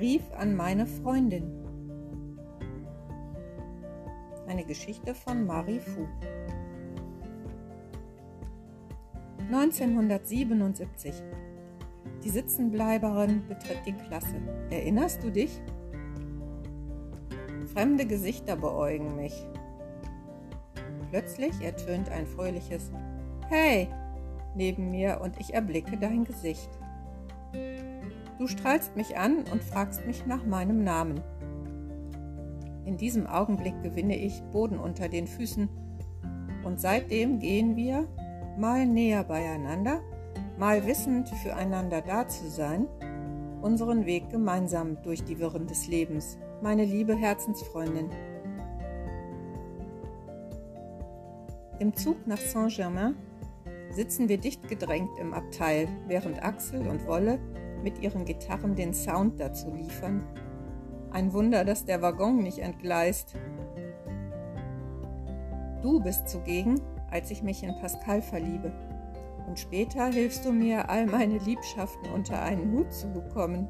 Brief an meine Freundin. Eine Geschichte von Marie Fu. 1977. Die Sitzenbleiberin betritt die Klasse. Erinnerst du dich? Fremde Gesichter beäugen mich. Plötzlich ertönt ein fröhliches Hey neben mir und ich erblicke dein Gesicht. Du strahlst mich an und fragst mich nach meinem Namen. In diesem Augenblick gewinne ich Boden unter den Füßen und seitdem gehen wir, mal näher beieinander, mal wissend füreinander da zu sein, unseren Weg gemeinsam durch die Wirren des Lebens, meine liebe Herzensfreundin. Im Zug nach Saint-Germain sitzen wir dicht gedrängt im Abteil, während Axel und Wolle mit ihren Gitarren den Sound dazu liefern. Ein Wunder, dass der Waggon nicht entgleist. Du bist zugegen, als ich mich in Pascal verliebe. Und später hilfst du mir, all meine Liebschaften unter einen Hut zu bekommen.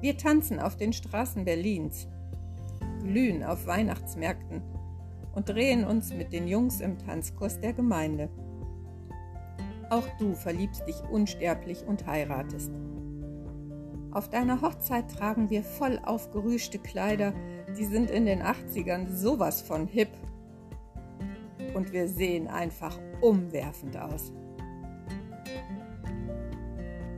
Wir tanzen auf den Straßen Berlins, glühen auf Weihnachtsmärkten und drehen uns mit den Jungs im Tanzkurs der Gemeinde. Auch du verliebst dich unsterblich und heiratest. Auf deiner Hochzeit tragen wir voll aufgerüschte Kleider, die sind in den 80ern sowas von hip. Und wir sehen einfach umwerfend aus.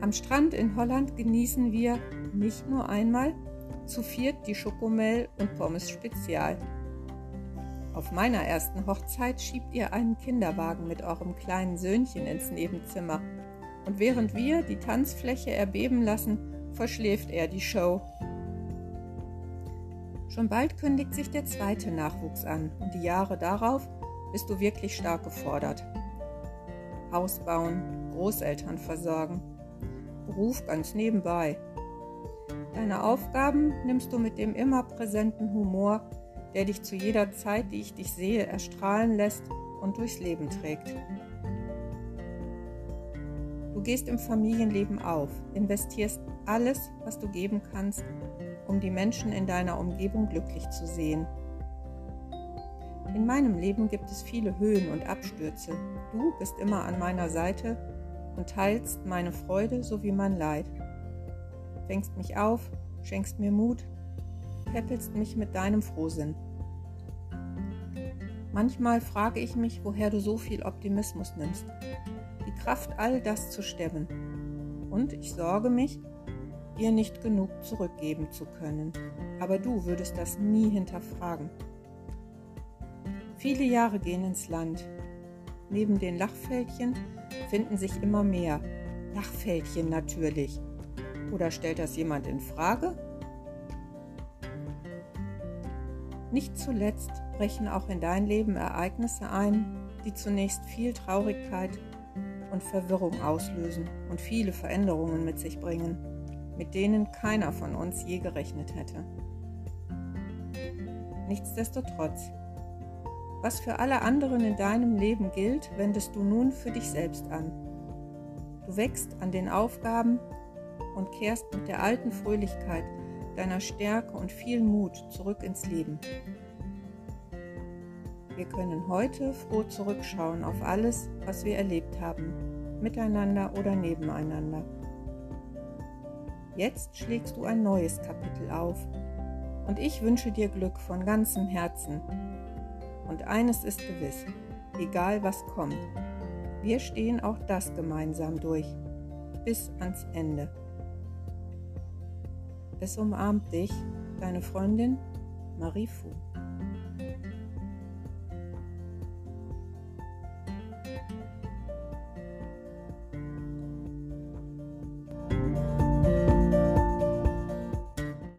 Am Strand in Holland genießen wir nicht nur einmal zu viert die Schokomel und Pommes Spezial. Auf meiner ersten Hochzeit schiebt ihr einen Kinderwagen mit eurem kleinen Söhnchen ins Nebenzimmer. Und während wir die Tanzfläche erbeben lassen, verschläft er die Show. Schon bald kündigt sich der zweite Nachwuchs an und die Jahre darauf bist du wirklich stark gefordert. Haus bauen, Großeltern versorgen, Beruf ganz nebenbei. Deine Aufgaben nimmst du mit dem immer präsenten Humor der dich zu jeder Zeit, die ich dich sehe, erstrahlen lässt und durchs Leben trägt. Du gehst im Familienleben auf, investierst alles, was du geben kannst, um die Menschen in deiner Umgebung glücklich zu sehen. In meinem Leben gibt es viele Höhen und Abstürze. Du bist immer an meiner Seite und teilst meine Freude sowie mein Leid. Fängst mich auf, schenkst mir Mut peppelst mich mit deinem Frohsinn. Manchmal frage ich mich, woher du so viel Optimismus nimmst, die Kraft, all das zu stemmen. Und ich sorge mich, dir nicht genug zurückgeben zu können. Aber du würdest das nie hinterfragen. Viele Jahre gehen ins Land. Neben den Lachfältchen finden sich immer mehr. Lachfältchen natürlich. Oder stellt das jemand in Frage? Nicht zuletzt brechen auch in dein Leben Ereignisse ein, die zunächst viel Traurigkeit und Verwirrung auslösen und viele Veränderungen mit sich bringen, mit denen keiner von uns je gerechnet hätte. Nichtsdestotrotz, was für alle anderen in deinem Leben gilt, wendest du nun für dich selbst an. Du wächst an den Aufgaben und kehrst mit der alten Fröhlichkeit deiner Stärke und viel Mut zurück ins Leben. Wir können heute froh zurückschauen auf alles, was wir erlebt haben, miteinander oder nebeneinander. Jetzt schlägst du ein neues Kapitel auf und ich wünsche dir Glück von ganzem Herzen. Und eines ist gewiss, egal was kommt, wir stehen auch das gemeinsam durch, bis ans Ende. Es umarmt dich, deine Freundin Marie Fu.